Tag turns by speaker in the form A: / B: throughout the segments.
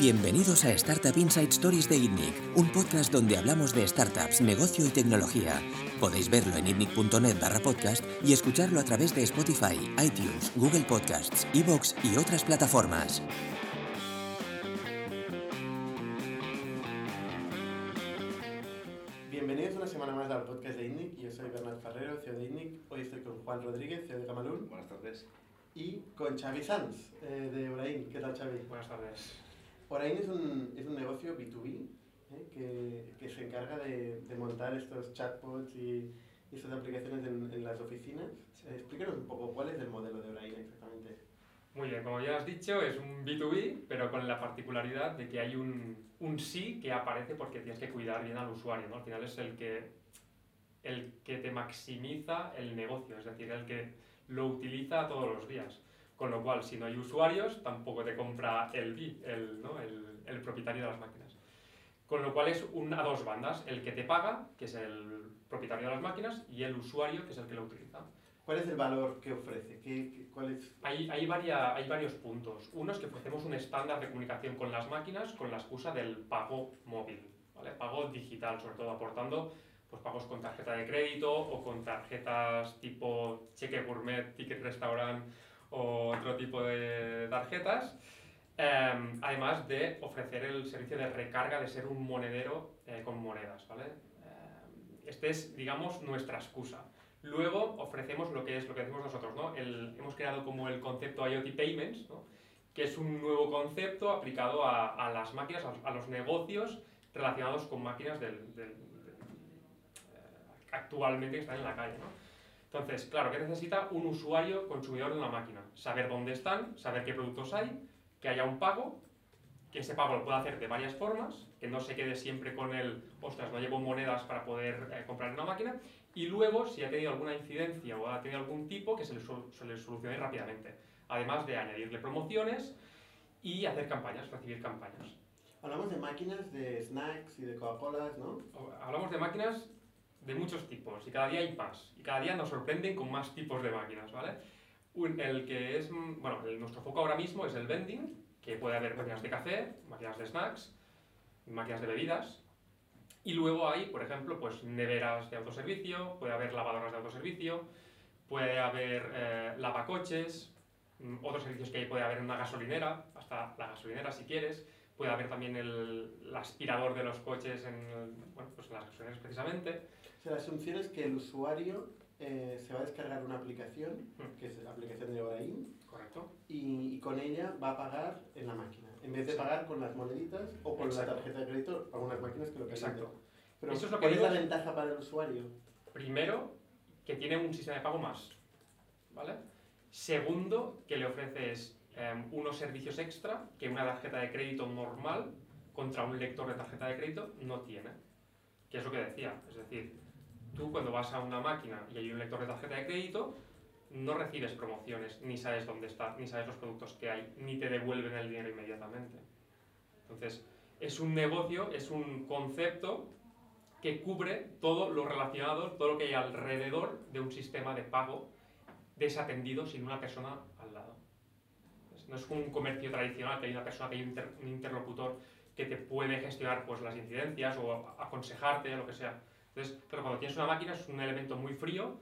A: Bienvenidos a Startup Inside Stories de ITNIC, un podcast donde hablamos de startups, negocio y tecnología. Podéis verlo en itnic.net barra podcast y escucharlo a través de Spotify, iTunes, Google Podcasts, Evox y otras plataformas.
B: Bienvenidos una semana más al podcast de ITNIC. Yo soy Bernat Ferrero, CEO de ITNIC. Hoy estoy con Juan Rodríguez, CEO de Camalún.
C: Buenas tardes.
B: Y con Xavi Sanz, eh, de Orain. ¿Qué tal, Xavi?
D: Buenas tardes.
B: Orain es un, es un negocio B2B eh, que, que, se encarga de, de, montar estos chatbots y, y estas aplicaciones en, en las oficinas. Eh, explícanos un poco cuál es el modelo de Orain exactamente.
D: Muy bien, como ya has dicho, es un B2B, pero con la particularidad de que hay un, un sí que aparece porque tienes que cuidar bien al usuario, ¿no? Al final es el que, el que te maximiza el negocio, es decir, el que lo utiliza todos los días. Con lo cual, si no hay usuarios, tampoco te compra el el, ¿no? el, el propietario de las máquinas. Con lo cual es un, a dos bandas, el que te paga, que es el propietario de las máquinas, y el usuario, que es el que lo utiliza.
B: ¿Cuál es el valor que ofrece? ¿Qué, qué, cuál es?
D: Hay, hay, varia, hay varios puntos. Uno es que ofrecemos un estándar de comunicación con las máquinas con la excusa del pago móvil, ¿vale? pago digital, sobre todo aportando pues, pagos con tarjeta de crédito o con tarjetas tipo cheque gourmet, ticket restaurant o otro tipo de tarjetas. Eh, además de ofrecer el servicio de recarga, de ser un monedero eh, con monedas. ¿vale? Eh, este es, digamos, nuestra excusa. Luego ofrecemos lo que es lo que decimos nosotros, ¿no? El, hemos creado como el concepto IoT Payments, ¿no? que es un nuevo concepto aplicado a, a las máquinas, a, a, los negocios relacionados con máquinas del, del, del, eh, actualmente que están en la calle. ¿no? Entonces, claro, ¿qué necesita un usuario consumidor de una máquina? Saber dónde están, saber qué productos hay, que haya un pago, que ese pago lo pueda hacer de varias formas, que no se quede siempre con el, ostras, no llevo monedas para poder eh, comprar una máquina, y luego, si ha tenido alguna incidencia o ha tenido algún tipo, que se le, se le solucione rápidamente. Además de añadirle promociones y hacer campañas, recibir campañas.
B: Hablamos de máquinas, de snacks y de Coca-Colas, ¿no?
D: Hablamos de máquinas de muchos tipos y cada día hay más. Y cada día nos sorprenden con más tipos de máquinas, ¿vale? Un, el que es, bueno, el, nuestro foco ahora mismo es el vending, que puede haber máquinas de café, máquinas de snacks, máquinas de bebidas, y luego hay, por ejemplo, pues neveras de autoservicio, puede haber lavadoras de autoservicio, puede haber eh, lavacoches, mm, otros servicios que puede haber una gasolinera, hasta la gasolinera si quieres, puede haber también el, el aspirador de los coches en, bueno, pues en las gasolineras precisamente.
B: O sea, la asunción es que el usuario eh, se va a descargar una aplicación, que es la aplicación de Orain,
D: Correcto.
B: Y, y, con ella va a pagar en la máquina, en vez de pagar con las moneditas o con
D: Exacto.
B: la tarjeta de crédito, algunas máquinas que lo permiten.
D: Exacto.
B: Pero
D: Eso es lo que
B: ¿cuál es la ventaja para el usuario?
D: Primero, que tiene un sistema de pago más, ¿vale? Segundo, que le ofreces eh, unos servicios extra que una tarjeta de crédito normal contra un lector de tarjeta de crédito no tiene. Que es lo que decía, es decir, tú cuando vas a una máquina y hay un lector de tarjeta de crédito, no recibes promociones, ni sabes dónde está, ni sabes los productos que hay, ni te devuelven el dinero inmediatamente. Entonces, es un negocio, es un concepto que cubre todo lo relacionado, todo lo que hay alrededor de un sistema de pago desatendido sin una persona al lado. No es un comercio tradicional que hay una persona, que hay un interlocutor que te puede gestionar pues, las incidencias o aconsejarte, lo que sea. Entonces, pero cuando tienes una máquina es un elemento muy frío,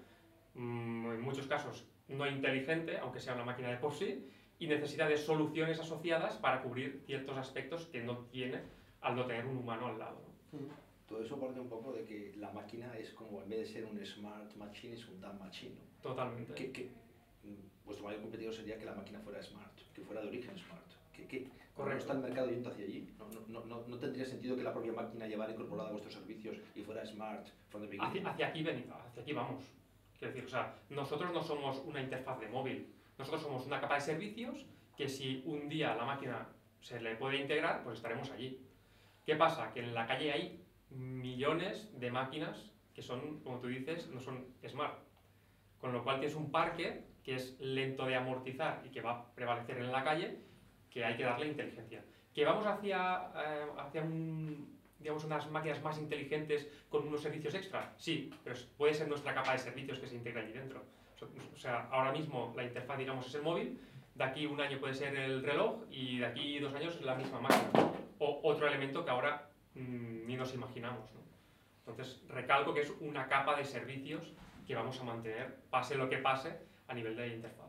D: mmm, en muchos casos no inteligente, aunque sea una máquina de por sí, y necesita de soluciones asociadas para cubrir ciertos aspectos que no tiene al no tener un humano al lado. ¿no?
B: Mm.
C: Todo eso parte un poco de que la máquina es como, en vez de ser un smart machine, es un dumb machine. ¿no?
D: Totalmente.
C: Que, que, vuestro mayor competidor sería que la máquina fuera smart, que fuera de origen smart. Que, que no está el mercado yendo hacia allí. No, no, no, no, tendría sentido que la propia máquina llevara incorporada a vuestros servicios y fuera smart from the beginning.
D: Hacia, hacia, aquí, ven, hacia aquí vamos. Quiero decir, o sea, nosotros no somos una interfaz de móvil. Nosotros somos una capa de servicios que si un día la máquina se le puede integrar, pues estaremos allí. ¿Qué pasa? Que en la calle hay millones de máquinas que son, como tú dices, no son smart. Con lo cual tienes un parque que es lento de amortizar y que va a prevalecer en la calle, que hay que darle inteligencia. Que vamos hacia, eh, hacia un, digamos, unas máquinas más inteligentes con unos servicios extra, sí, pero puede ser nuestra capa de servicios que se integra allí dentro. O sea, ahora mismo la interfaz, digamos, es el móvil, de aquí un año puede ser el reloj y de aquí dos años la misma máquina. O otro elemento que ahora mm, ni nos imaginamos. ¿no? Entonces, recalco que es una capa de servicios que vamos a mantener, pase lo que pase, a nivel de interfaz.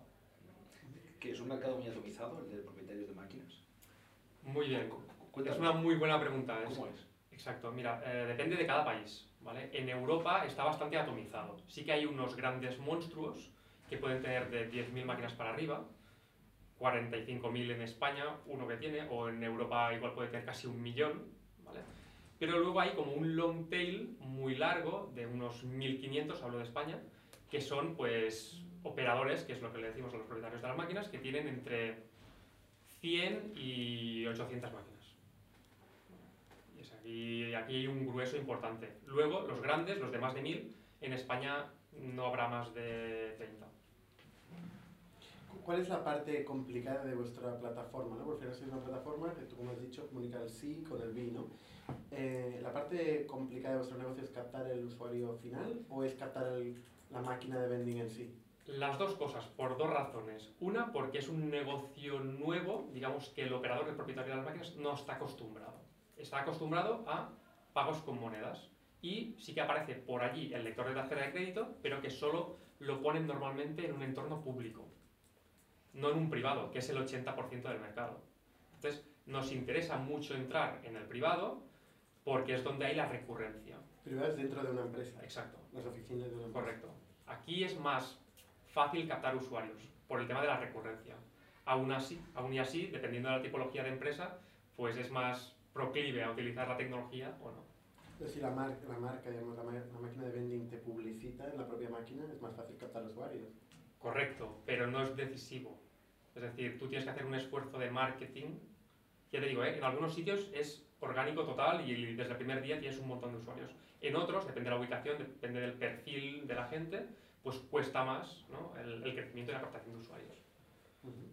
C: ¿Que es un mercado muy atomizado, el de propietarios de máquinas?
D: Muy bien.
C: Cuéntame.
D: Es una muy buena pregunta. es-
C: ¿Cómo es?
D: Exacto, mira, eh, depende de cada país. ¿vale? En Europa está bastante atomizado. Sí que hay unos grandes monstruos que pueden tener de 10.000 máquinas para arriba, 45.000 en España, uno que tiene, o en Europa igual puede tener casi un millón. ¿vale? Pero luego hay como un long tail muy largo, de unos 1.500, hablo de España, que son pues operadores, que es lo que le decimos a los propietarios de las máquinas, que tienen entre 100 y 800 máquinas. Y es aquí, hay un grueso importante. Luego, los grandes, los de más de 1000, en España no habrá más de 30.
B: ¿Cuál es la parte complicada de vuestra plataforma? ¿no? Porque sois una plataforma que tú, como has dicho, comunica el sí con el B, ¿no? Eh, ¿La parte complicada de vuestro negocio es captar el usuario final o es captar el- la máquina de vending en sí?
D: Las dos cosas, por dos razones. Una, porque es un negocio nuevo, digamos que el operador, el propietario de las máquinas, no está acostumbrado. Está acostumbrado a pagos con monedas. Y sí que aparece por allí el lector de tarjeta de crédito, pero que solo lo ponen normalmente en un entorno público, no en un privado, que es el 80% del mercado. Entonces, nos interesa mucho entrar en el privado porque es donde hay la recurrencia.
B: Privadas dentro de una empresa,
D: Exacto.
B: las oficinas de una empresa.
D: Correcto. Aquí es más fácil captar usuarios por el tema de la recurrencia. Aún así, aún y así, dependiendo de la tipología de empresa, pues es más proclive a utilizar la tecnología o no.
B: Pero si la, mar- la marca, digamos, la, ma- la máquina de vending te publicita en la propia máquina, es más fácil captar usuarios.
D: Correcto, pero no es decisivo. Es decir, tú tienes que hacer un esfuerzo de marketing. Ya te digo, ¿eh? en algunos sitios es orgánico total y desde el primer día tienes un montón de usuarios. En otros, depende de la ubicación, depende del perfil de la gente, pues cuesta más ¿no? el, el crecimiento y la captación de usuarios.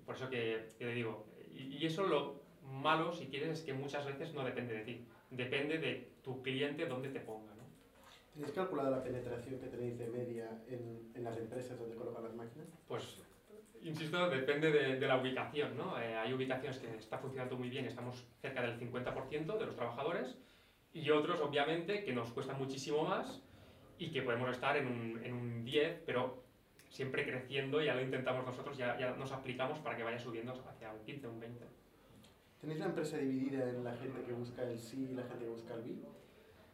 D: Por eso que, que te digo, y, y eso lo malo, si quieres, es que muchas veces no depende de ti. Depende de tu cliente dónde te ponga. ¿no?
B: ¿Tenéis calculado la penetración que tenéis de media en, en las empresas donde colocan las máquinas?
D: Pues, insisto, depende de, de la ubicación, ¿no? Eh, hay ubicaciones que está funcionando muy bien, estamos cerca del 50% de los trabajadores, y otros, obviamente, que nos cuesta muchísimo más y que podemos estar en un, en un 10, pero siempre creciendo, ya lo intentamos nosotros, ya, ya nos aplicamos para que vaya subiendo hacia un 15, un 20.
B: ¿Tenéis la empresa dividida en la gente que busca el sí y la gente que busca el B?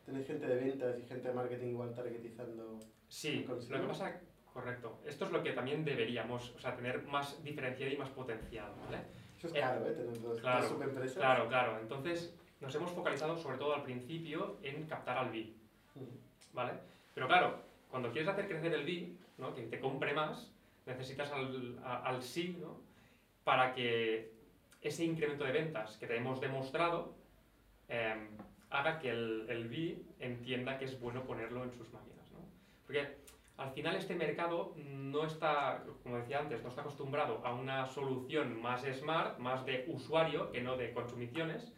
B: ¿Tenéis gente de ventas y gente de marketing igual targetizando?
D: Sí, lo que pasa, correcto, esto es lo que también deberíamos, o sea, tener más diferenciado y más potencial, ¿vale?
B: Eso es
D: Eh,
B: caro, ¿eh? Tener dos,
D: claro,
B: subempresas.
D: Claro, claro. Entonces, nos hemos focalizado sobre todo al principio en captar al B. ¿vale? Pero claro, cuando quieres hacer crecer el B, ¿no? que te compre más, necesitas al, al sí, ¿no? Para que ese incremento de ventas que te hemos demostrado eh, haga que el, el B entienda que es bueno ponerlo en sus máquinas, ¿no? Porque al final este mercado no está, como decía antes, no está acostumbrado a una solución más smart, más de usuario que no de consumiciones,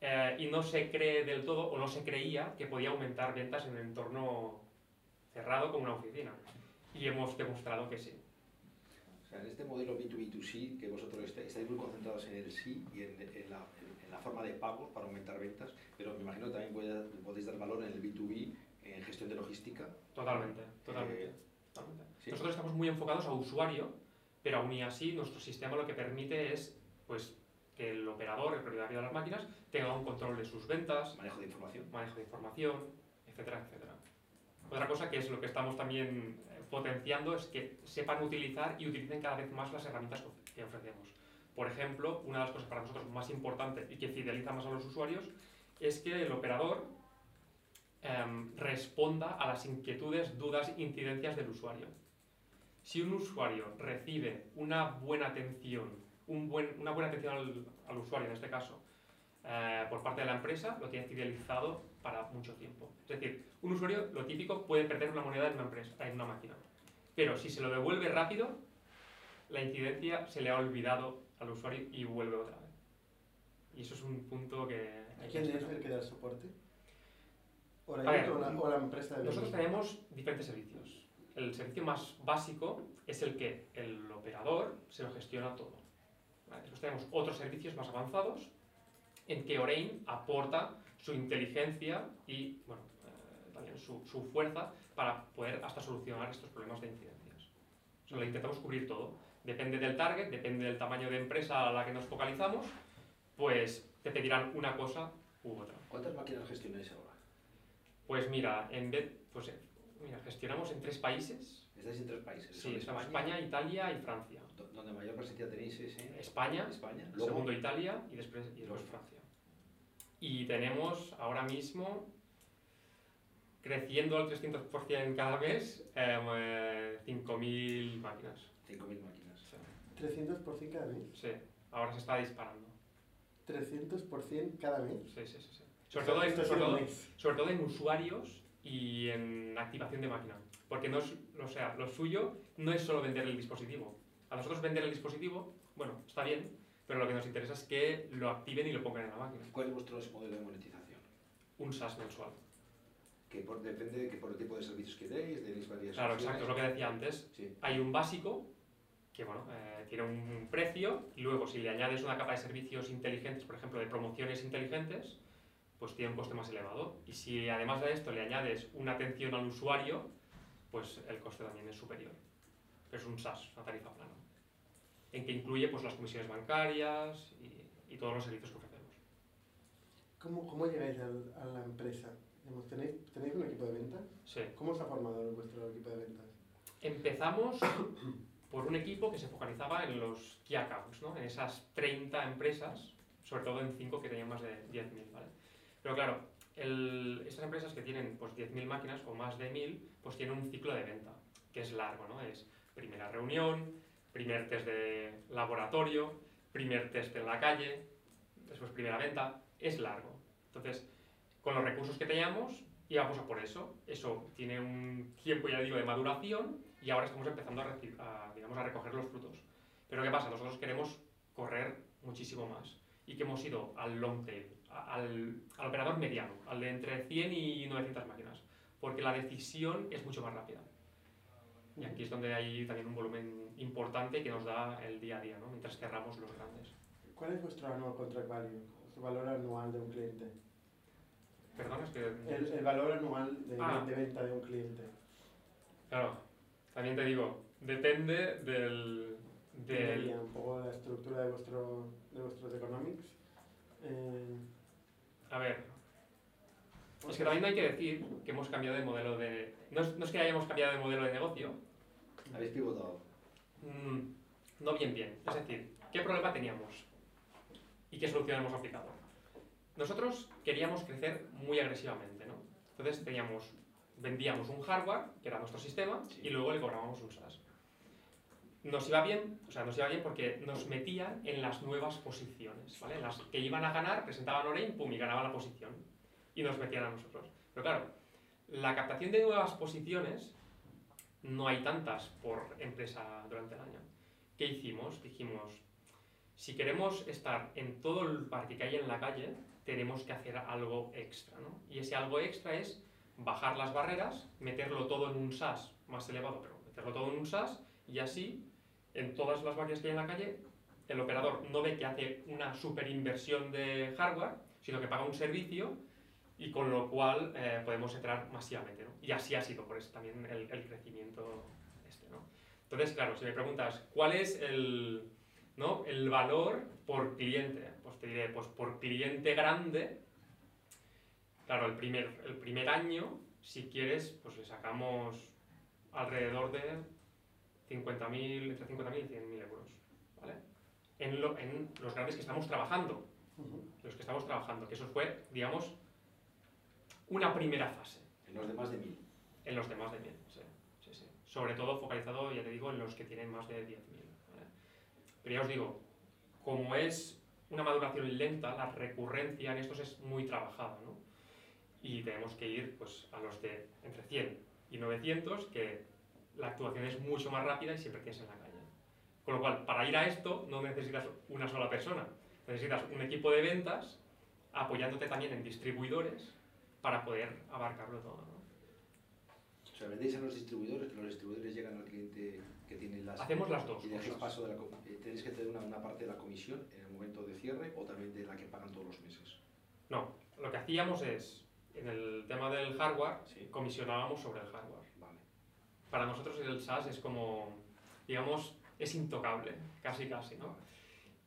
D: eh, y no se cree del todo, o no se creía, que podía aumentar ventas en un entorno cerrado como una oficina. Y hemos demostrado que sí.
C: O sea, en este modelo B2B2C, que vosotros estáis, muy concentrados en el sí y en, en la, en- la forma de pagos para aumentar ventas, pero me imagino que también puede- podéis dar valor en el B2B, en gestión de logística.
D: Totalmente, totalmente.
C: Eh,
D: totalmente.
C: sí.
D: Nosotros estamos muy enfocados a usuario, pero aún y así nuestro sistema lo que permite es pues, que el operador, el propietario de las máquinas, tenga un control de sus ventas,
C: Manejo de información.
D: manejo de información, etcétera, etcétera. Otra cosa que es lo que estamos también eh, potenciando es que sepan utilizar y utilicen cada vez más las herramientas que of- que ofrecemos. Por ejemplo, una de las cosas para nosotros más importantes y que fideliza más a los usuarios es que el operador em, responda a las inquietudes, dudas, incidencias del usuario. Si un usuario recibe una buena atención, un buen- una buena atención al, al usuario en este caso, eh, por parte de la empresa, lo tiene fidelizado para mucho tiempo. Es decir, un usuario, lo típico, puede perder una moneda en una empresa, en una máquina. Pero si se lo devuelve rápido, la incidencia se le ha olvidado al usuario y vuelve otra vez. Y eso es un punto que... que
B: ¿Quién es el que da el soporte? ¿O
D: A
B: la,
D: ver,
B: o la, o la empresa de
D: Nosotros tenemos diferentes servicios. El servicio más básico es el que el operador se lo gestiona todo. ¿vale? Después tenemos otros servicios más avanzados en que Orain aporta su inteligencia y bueno, eh, también su, su, fuerza para poder hasta solucionar estos problemas de incidencias. O sea, lo intentamos cubrir todo. Depende del target, depende del tamaño de empresa a la que nos focalizamos, pues te pedirán una cosa u otra.
C: ¿Cuántas máquinas gestionáis ahora?
D: Pues mira, en vez, pues, mira, gestionamos en tres países.
C: ¿Estáis en tres países?
D: Sí, España, España, Italia y Francia.
C: Donde mayor presencia tenéis es en
D: España,
C: España.
D: Luego, segundo Italia y después, y después Francia. Y tenemos ahora mismo, creciendo al 300% cada mes, eh, 5.000 máquinas.
C: 5.000 máquinas.
B: Sí. ¿300% cada mes?
D: Sí, ahora se está disparando.
B: ¿300% cada mes?
D: Sí, sí, sí. sí. Sobre, todo en, sobre, todo, sobre todo en usuarios y en activación de máquina. Porque no es, o sea, lo suyo no es solo vender el dispositivo. A nosotros vender el dispositivo, bueno, está bien, pero lo que nos interesa es que lo activen y lo pongan en la máquina.
C: ¿Cuál es vuestro modelo de monetización?
D: Un SaaS mensual.
C: Que por, depende de que por el tipo de servicios que deis, tenéis varias
D: Claro, exacto, es lo que decía antes.
C: Sí.
D: Hay un básico que bueno, eh, tiene un precio y luego si le añades una capa de servicios inteligentes, por ejemplo, de promociones inteligentes, pues tiene un coste más elevado. Y si además de esto le añades una atención al usuario, pues el coste también es superior. Pero es un SaaS, una tarifa plana, en que incluye pues, las comisiones bancarias y, y todos los servicios que ofrecemos.
B: ¿Cómo, cómo llegáis al, a la empresa? ¿Tenéis, ¿Tenéis un equipo de ventas?
D: Sí.
B: ¿Cómo se ha formado vuestro equipo de ventas?
D: Empezamos por un equipo que se focalizaba en los key accounts, ¿no? en esas 30 empresas, sobre todo en 5 que tenían más de 10.000. ¿vale? Pero claro, el, estas empresas que tienen pues, 10.000 máquinas o más de 1.000, pues tienen un ciclo de venta, que es largo, ¿no? Es primera reunión, primer test de laboratorio, primer test en la calle, después primera venta, es largo. Entonces, con los recursos que teníamos, íbamos a por eso. Eso tiene un tiempo, ya digo, de maduración y ahora estamos empezando a, a, digamos, a recoger los frutos. Pero ¿qué pasa? Nosotros queremos correr muchísimo más y que hemos ido al long tail, al, al, operador mediano, al de entre 100 y 900 máquinas, porque la decisión es mucho más rápida. Y aquí es donde hay también un volumen importante que nos da el día a día, ¿no? mientras cerramos los grandes.
B: ¿Cuál es vuestro annual contract value, vuestro valor anual de un cliente?
D: Perdón, es que...
B: El, el valor anual de, ah. de, venta de un cliente.
D: Claro, también te digo, depende del... del...
B: un poco la estructura de, vuestro, de vuestros economics. Eh...
D: A ver, es que también hay que decir que hemos cambiado de modelo de... No es, no es que hayamos cambiado de modelo de negocio.
C: ¿Habéis pivotado?
D: Mm, no bien bien. Es decir, ¿qué problema teníamos? ¿Y qué solución hemos aplicado? Nosotros queríamos crecer muy agresivamente, ¿no? Entonces teníamos, vendíamos un hardware, que era nuestro sistema,
C: Sí.
D: y luego le cobrábamos un SaaS. Nos iba bien, o sea, nos iba bien porque nos metían en las nuevas posiciones, ¿vale? Las que iban a ganar, presentaban Orain, pum, y ganaban la posición. Y nos metían a nosotros. Pero claro, la captación de nuevas posiciones no hay tantas por empresa durante el año. ¿Qué hicimos? Dijimos, si queremos estar en todo el parque que hay en la calle, tenemos que hacer algo extra, ¿no? Y ese algo extra es bajar las barreras, meterlo todo en un SaaS más elevado, pero meterlo todo en un SaaS y así, en todas las máquinas que hay en la calle, el operador no ve que hace una super inversión de hardware, sino que paga un servicio y con lo cual eh, podemos entrar masivamente, ¿no? Y así ha sido por eso también el, el crecimiento este, ¿no? Entonces, claro, si me preguntas, ¿cuál es el, ¿no? el valor por cliente? Pues te diré, pues por cliente grande, claro, el primer, el primer año, si quieres, pues le sacamos alrededor de 50.000, entre 50.000 y 100.000 euros, ¿vale? En, lo, en los grandes que estamos trabajando,
B: Uh -huh.
D: los que estamos trabajando, que eso fue, digamos, una primera fase.
C: En los de más de mil.
D: En los de más de 1000, sí, sí, sí. Sobre todo focalizado, ya te digo, en los que tienen más de 10.000. ¿vale? Pero ya os digo, como es una maduración lenta, la recurrencia en estos es muy trabajada, ¿no? Y tenemos que ir pues, a los de entre 100 y 900, que la actuación es mucho más rápida y siempre tienes en la calle. Con lo cual, para ir a esto no necesitas una sola persona, necesitas un equipo de ventas apoyándote también en distribuidores para poder abarcarlo todo. ¿no?
C: O sea, vendéis a los distribuidores, los distribuidores llegan al cliente que tiene la las,
D: Hacemos las dos
C: y
D: cosas.
C: paso de la, eh, tenéis que tener una, una parte de la comisión en el momento de cierre o también de la que pagan todos los meses.
D: No, lo que hacíamos es, en el tema del hardware,
C: Sí.
D: comisionábamos sobre el hardware.
C: Vale.
D: Para nosotros el SaaS es como, digamos, es intocable, casi casi, ¿no?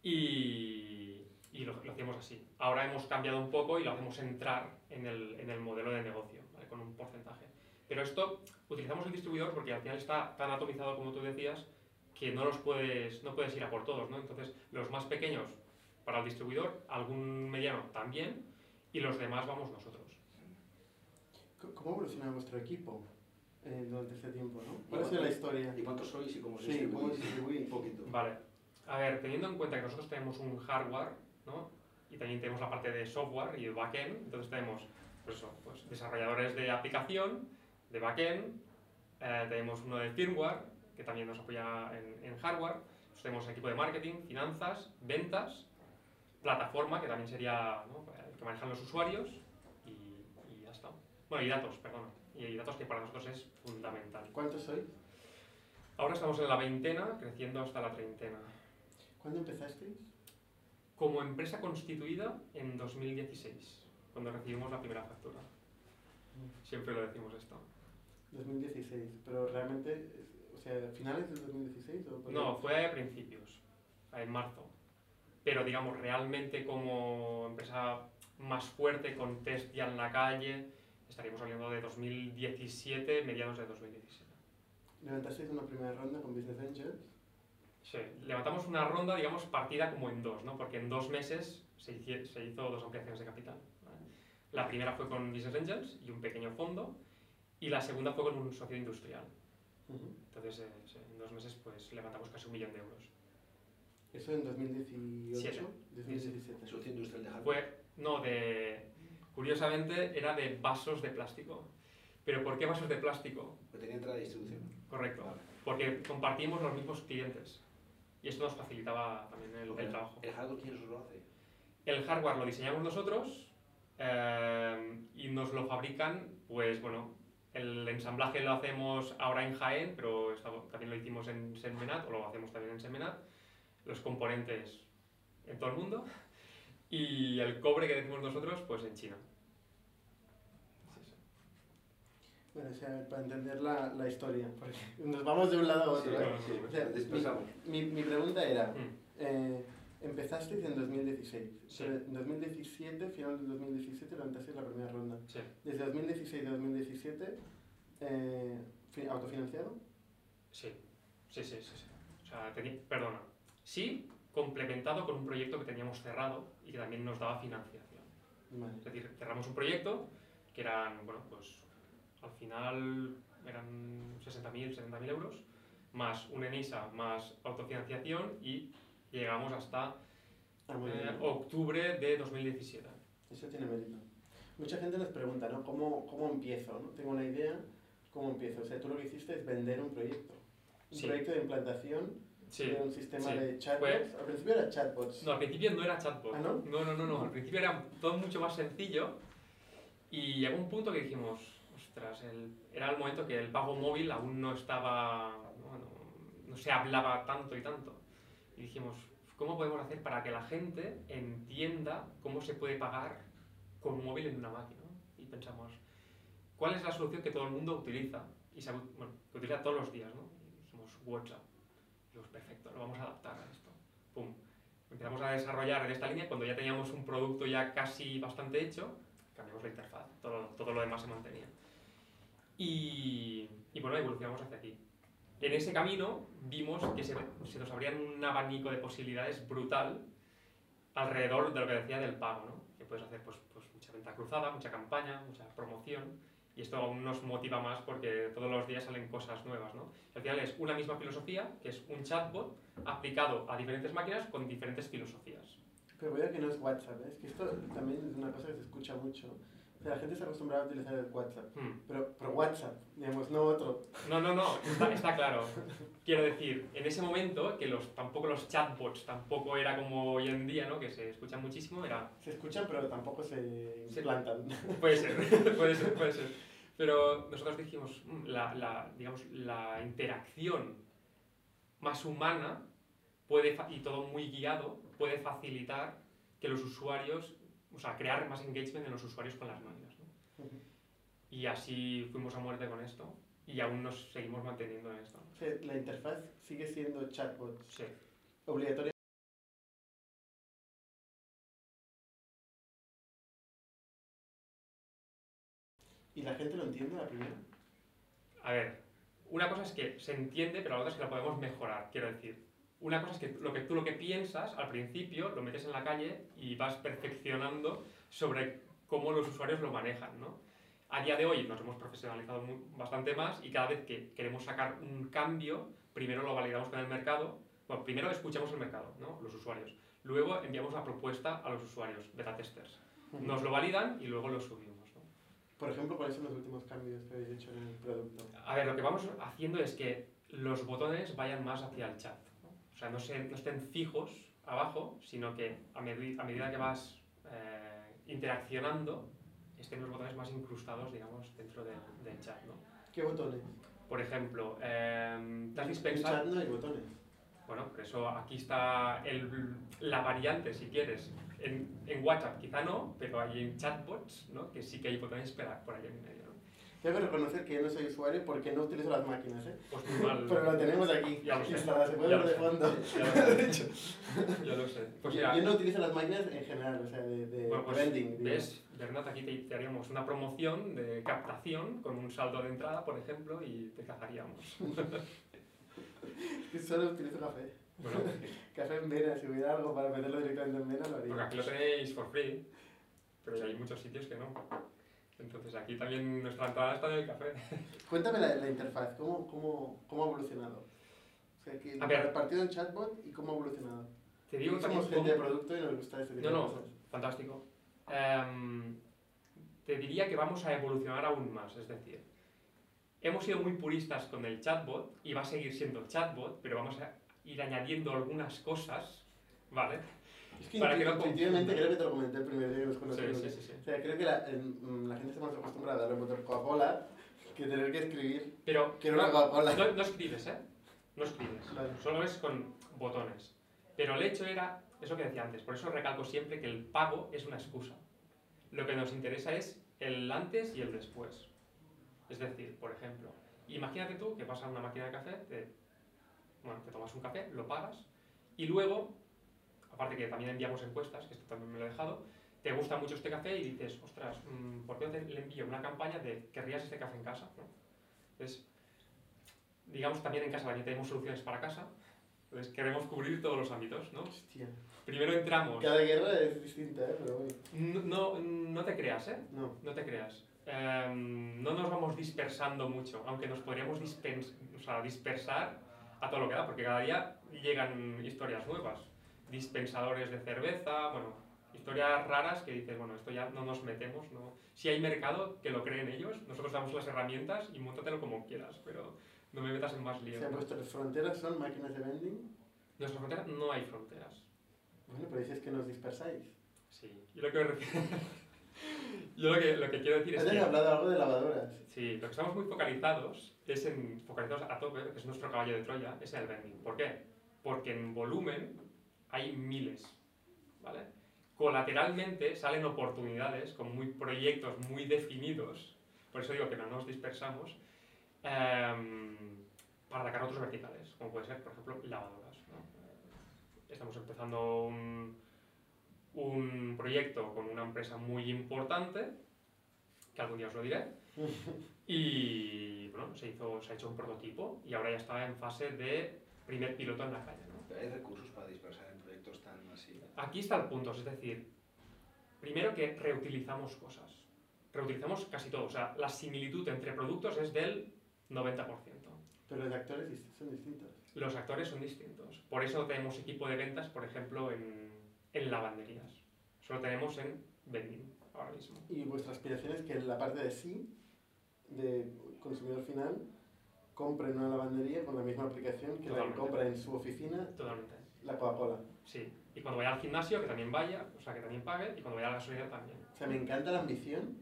D: Y, y lo, lo hacíamos así. Ahora hemos cambiado un poco y lo hacemos entrar en el, en el modelo de negocio, ¿vale? con un porcentaje. Pero esto, utilizamos el distribuidor porque al final está tan atomizado como tú decías que no los puedes, no puedes ir a por todos, ¿no? Entonces, los más pequeños para el distribuidor, algún mediano también, y los demás vamos nosotros.
B: ¿Cómo evoluciona vuestro equipo eh, durante este tiempo? ¿no? ¿Cuál ha
C: ¿Y
B: sido la historia?
C: ¿Y cuántos sois y cómo os
B: Sí, ¿cómo os
C: distribuís? Un poquito.
D: Vale. A ver, teniendo en cuenta que nosotros tenemos un hardware, ¿no? Y también tenemos la parte de software y el backend, entonces tenemos, pues eso, pues desarrolladores de aplicación, de backend, eh, tenemos uno de firmware, que también nos apoya en, en hardware, tenemos equipo de marketing, finanzas, ventas, plataforma, que también sería ¿no? el que manejan los usuarios, y, y ya está. Bueno, y datos, perdón. Y datos que para nosotros es fundamental.
B: ¿Cuántos sois?
D: Ahora estamos en la veintena, creciendo hasta la treintena.
B: ¿Cuándo empezasteis?
D: Como empresa constituida en 2016, cuando recibimos la primera factura. Siempre lo decimos esto.
B: 2016, pero realmente, o sea, finales del 2016 o
D: No, fue a principios, en marzo. Pero digamos, realmente como empresa más fuerte, con test ya en la calle, estaríamos hablando de 2017, mediados de 2017.
B: levantasteis una primera ronda con Business Angels.
D: Sí, levantamos una ronda, digamos, partida como en dos, ¿no? Porque en dos meses se, hici- se hizo dos ampliaciones de capital. ¿vale? La primera fue con Business Angels y un pequeño fondo, y la segunda fue con un socio industrial. Entonces, eh, en dos meses, pues levantamos casi un millón de euros.
B: Eso en 2018,
D: Siete.
B: 2017.
C: Socio industrial de hardware.
D: Fue, no, de. Curiosamente, era de vasos de plástico. ¿Pero por qué vasos de plástico?
C: Que tenía entrada de distribución.
D: Correcto.
C: Vale.
D: Porque compartimos los mismos clientes. Y esto nos facilitaba también el, el trabajo.
C: ¿El hardware quién lo hace?
D: El hardware lo diseñamos nosotros eh, y nos lo fabrican, pues bueno, el ensamblaje lo hacemos ahora en Jaén, pero también lo hicimos en Senmenat, o lo hacemos también en Senmenat. Los componentes en todo el mundo. Y el cobre que decimos nosotros, pues en China. Sí, sí.
B: Bueno, o sea, para entender la, la historia, porque nos vamos de un lado a otro.
C: Sí,
B: ¿eh?
C: sí,
B: O sea,
C: dispersamos.
B: Mi, mi pregunta era,
D: Mm,
B: eh, empezasteis en 2016,
D: Sí.
B: pero en 2017, final del 2017, levantasteis la primera ronda.
D: sí.
B: Desde 2016 a 2017, eh, fi- ¿autofinanciado?
D: Sí, sí, sí, sí. sí. O sea, perdona. Sí, complementado con un proyecto que teníamos cerrado y que también nos daba financiación.
B: Vale.
D: Es decir, cerramos un proyecto que eran, bueno, pues al final eran 60.000, 70.000 euros, más un ENISA, más autofinanciación y llegamos hasta
B: Ah,
D: eh, octubre de 2017.
B: Eso tiene mérito. Mucha gente nos pregunta, ¿no? ¿Cómo, cómo empiezo? ¿no? Tengo una idea, ¿cómo empiezo? O sea, tú lo que hiciste es vender un proyecto. Un
D: Sí.
B: proyecto de implantación
D: Sí.
B: de un sistema
D: sí.
B: de chatbots. Al principio era chatbots.
D: No, al principio no era chatbot.
B: ¿Ah, no?
D: No, no, no, no. Al principio era todo mucho más sencillo y llegó un punto que dijimos, ostras, el- era el momento que el pago móvil aún no estaba, no, no- no se hablaba tanto y tanto. Y dijimos, ¿cómo podemos hacer para que la gente entienda cómo se puede pagar con un móvil en una máquina? Y pensamos, ¿cuál es la solución que todo el mundo utiliza? Y se, bueno, que utiliza todos los días, ¿no? Y dijimos, WhatsApp. Dijimos, perfecto, lo vamos a adaptar a esto. Pum. Empezamos a desarrollar en esta línea cuando ya teníamos un producto ya casi bastante hecho, cambiamos la interfaz, todo, todo lo demás se mantenía. Y, y bueno, evolucionamos hacia aquí. En ese camino vimos que se, se nos abrían un abanico de posibilidades brutal alrededor de lo que decía del pago, ¿no? Que puedes hacer pues, pues mucha venta cruzada, mucha campaña, mucha promoción, y esto aún nos motiva más porque todos los días salen cosas nuevas, ¿no? Al final es una misma filosofía, que es un chatbot aplicado a diferentes máquinas con diferentes filosofías.
B: Pero veo que no es WhatsApp, ¿eh? es que esto también es una cosa que se escucha mucho. O sea, la gente está acostumbrada a utilizar el WhatsApp,
D: Hmm.
B: pero, pero WhatsApp, digamos, no otro.
D: No, no, no, está, está claro. Quiero decir, en ese momento, que los, tampoco los chatbots tampoco era como hoy en día, ¿no? Que se escuchan muchísimo, era...
B: Se escuchan, pero tampoco se
D: Se-
B: implantan.
D: Puede ser, puede ser, puede ser. Pero nosotros dijimos, mm, la, la, digamos, la interacción más humana puede y todo muy guiado puede facilitar que los usuarios, o sea, crear más engagement en los usuarios con las máquinas. ¿no? Y así fuimos a muerte con esto y aún nos seguimos manteniendo en esto.
B: O sea, la interfaz sigue siendo chatbot
D: Sí.
B: obligatoria. ¿Y la gente lo entiende la primera?
D: A ver, una cosa es que se entiende, pero la otra es que la podemos mejorar. Quiero decir, una cosa es que lo que tú lo que piensas al principio lo metes en la calle y vas perfeccionando sobre cómo los usuarios lo manejan, ¿no? A día de hoy nos hemos profesionalizado mu- bastante más y cada vez que queremos sacar un cambio, primero lo validamos con el mercado. Bueno, primero escuchamos el mercado, ¿no? Los usuarios. Luego enviamos la propuesta a los usuarios, beta testers. Nos lo validan y luego lo subimos, ¿no?
B: Por ejemplo, ¿cuáles son los últimos cambios que habéis hecho en el producto?
D: A ver, lo que vamos haciendo es que los botones vayan más hacia el chat. O sea, no, se- no estén fijos abajo, sino que a, medi- a medida que vas eh, interaccionando, estén los botones más incrustados, digamos, dentro del, del chat. ¿no?
B: ¿Qué botones?
D: Por ejemplo, eh, ¿te has
B: En
D: dispensado?
B: chat no hay botones.
D: Bueno, por eso aquí está el- la variante, si quieres. En, en WhatsApp quizá no, pero hay en chatbots, ¿no? Que sí que hay botones por ahí en medio,
B: que reconocer que yo no soy usuario porque no utilizo las máquinas, ¿eh?
D: Pues muy mal.
B: Pero lo tenemos aquí,
D: Ya
B: instalada, se puede
D: Ya
B: ver de fondo.
D: Ya lo sé. Ya lo sé. Pues
B: yo,
D: mira,
B: yo no utilizo las máquinas en general, o sea, de, de
D: Bueno, pues,
B: digo.
D: ¿Ves? Bernat, aquí te, te haríamos una promoción de captación con un saldo de entrada, por ejemplo, y te cazaríamos.
B: Solo utilizo café.
D: Bueno,
B: Café en vena, si hubiera algo para meterlo directamente en vena, lo haría.
D: porque aquí lo tenéis for free, pero hay muchos sitios que no. Entonces aquí también nuestra entrada está en el café.
B: Cuéntame la, la interfaz, ¿cómo, cómo, ¿cómo ha evolucionado? O sea, que
D: ver.
B: partido en chatbot y cómo ha evolucionado.
D: Te digo
B: somos
D: también
B: gente de producto y nos gusta este tipo
D: No,
B: de
D: no, fantástico. Em, te diría que vamos a evolucionar aún más, es decir, hemos sido muy puristas con el chatbot y va a seguir siendo chatbot, pero vamos a ir añadiendo algunas cosas, ¿vale?
B: Es que
D: Para que no
B: intuitivamente
D: confunda.
B: creo que te lo comenté el primer día que nos conocimos.
D: sí, sí, sí.
B: O sea, creo que la, en- la gente está más acostumbrada a darle Coca-Cola que tener que escribir
D: Pero
B: quiero
D: no,
B: una Coca-Cola.
D: no, no escribes, ¿eh? No escribes.
B: Vale.
D: Solo es con botones. Pero el hecho era, eso que decía antes, por eso recalco siempre que el pago es una excusa. Lo que nos interesa es el antes y el después. Es decir, por ejemplo, imagínate tú que vas a una máquina de café, te, bueno, te tomas un café, lo pagas, y luego, aparte que también enviamos encuestas, que esto también me lo he dejado, te gusta mucho este café y dices, ostras, mm, ¿por qué no te le envío una campaña de querrías este café en casa? ¿no? Entonces, digamos también en casa también tenemos soluciones para casa, entonces queremos cubrir todos los ámbitos, ¿no?
B: Hostia.
D: Primero entramos,
B: Cada guerra es distinta, ¿eh? Pero bueno.
D: no, no, no te creas, ¿eh?
B: No.
D: No te creas. Em, no nos vamos dispersando mucho, aunque nos podríamos dispens- o sea, dispersar a todo lo que da, porque cada día llegan historias nuevas. Dispensadores de cerveza, bueno, historias raras que dices, bueno, esto ya no nos metemos, ¿no? Si hay mercado, que lo creen ellos, nosotros damos las herramientas y móntatelo como quieras, pero no me metas en más
B: O
D: lío.
B: sea, vuestras fronteras son máquinas de vending.
D: En nuestra frontera no hay fronteras.
B: Bueno, pero dices que nos dispersáis.
D: Sí. Yo lo que, me refiero- Yo lo que, lo que quiero decir es que...
B: hablado algo de lavadoras.
D: Sí, lo que estamos muy focalizados es en focalizados a tope, que es nuestro caballo de Troya, es el vending. ¿Por qué? Porque en volumen hay miles, ¿vale? Colateralmente salen oportunidades con muy proyectos muy definidos, por eso digo que no nos dispersamos, em, para atacar otros verticales, como puede ser, por ejemplo, lavadoras. ¿no? Eh, Estamos empezando un, un proyecto con una empresa muy importante, que algún día os lo diré, y bueno, se, hizo, se ha hecho un prototipo y ahora ya está en fase de primer piloto en la calle. ¿no?
C: Hay recursos para dispersar en proyectos tan así.
D: Aquí está el punto, es decir, primero que reutilizamos cosas, reutilizamos casi todo, o sea, la similitud entre productos es del 90%.
B: Pero los actores son distintos.
D: Los actores son distintos, por eso tenemos equipo de ventas, por ejemplo, en, en lavanderías, solo tenemos en vending ahora mismo.
B: Y vuestra aspiración es que en la parte de sí, de consumidor final, compren una lavandería con la misma aplicación que la que
D: Totalmente.
B: compra en su oficina
D: Totalmente.
B: la Coca-Cola.
D: Sí, y cuando vaya al gimnasio que también vaya, o sea, que también pague, y cuando vaya a la gasolinera también.
B: O sea, me encanta la ambición,